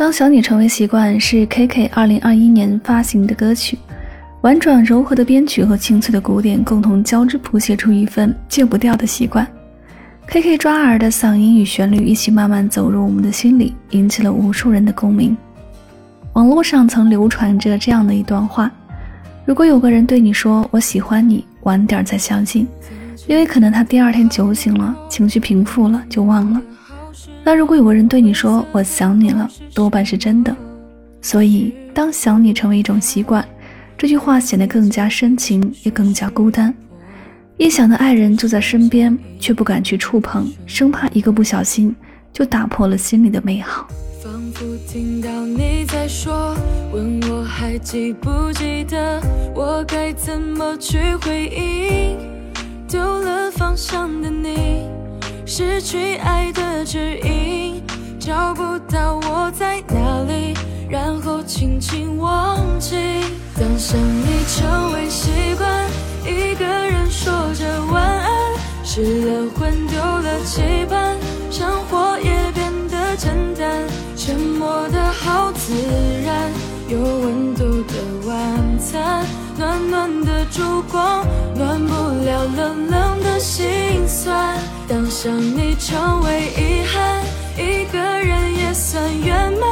当想你成为习惯是 KK 二零二一年发行的歌曲，婉转柔和的编曲和清脆的鼓点共同交织，谱写出一份戒不掉的习惯。KK 抓耳的嗓音与旋律一起慢慢走入我们的心里，引起了无数人的共鸣。网络上曾流传着这样的一段话：如果有个人对你说“我喜欢你”，晚点再相信，因为可能他第二天酒醒了，情绪平复了就忘了。那如果有个人对你说“我想你了”，多半是真的。所以，当想你成为一种习惯，这句话显得更加深情，也更加孤单。一想到爱人就在身边，却不敢去触碰，生怕一个不小心就打破了心里的美好。仿佛听到你在说，问我还记不记得，我该怎么去回应？丢了方向的你。失去爱的指引，找不到我在哪里，然后轻轻忘记。当想你成为习惯，一个人说着晚安，失了魂，丢了期盼，生活也变得简单，沉默的好自然，有温度的晚餐，暖暖的烛光，暖不了冷冷的心算。当想你成为遗憾，一个人也算圆满。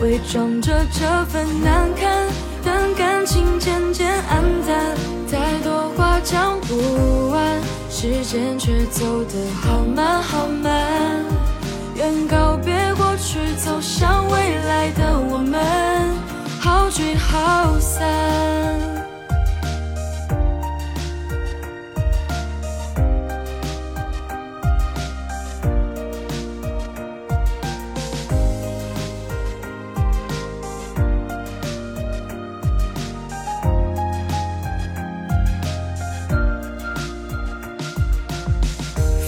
伪装着这份难堪，等感情渐渐暗淡。太多话讲不完，时间却走得好慢好慢。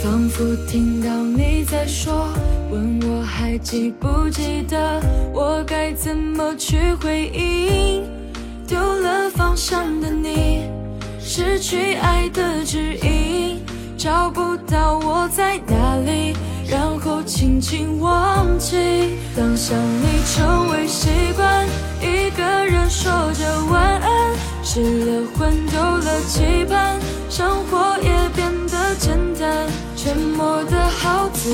仿佛听到你在说，问我还记不记得，我该怎么去回应？丢了方向的你，失去爱的指引，找不到我在哪里，然后轻轻忘记。当想你自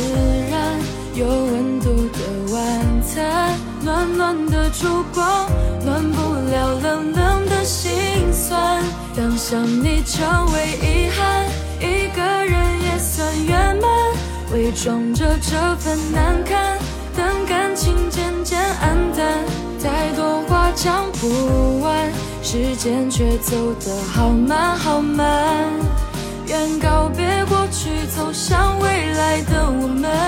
然，有温度的晚餐，暖暖的烛光，暖不了冷冷的心酸。当想你成为遗憾，一个人也算圆满。伪装着这份难堪，等感情渐渐黯淡。太多话讲不完，时间却走得好慢好慢。愿告别过去，走向未来的我们。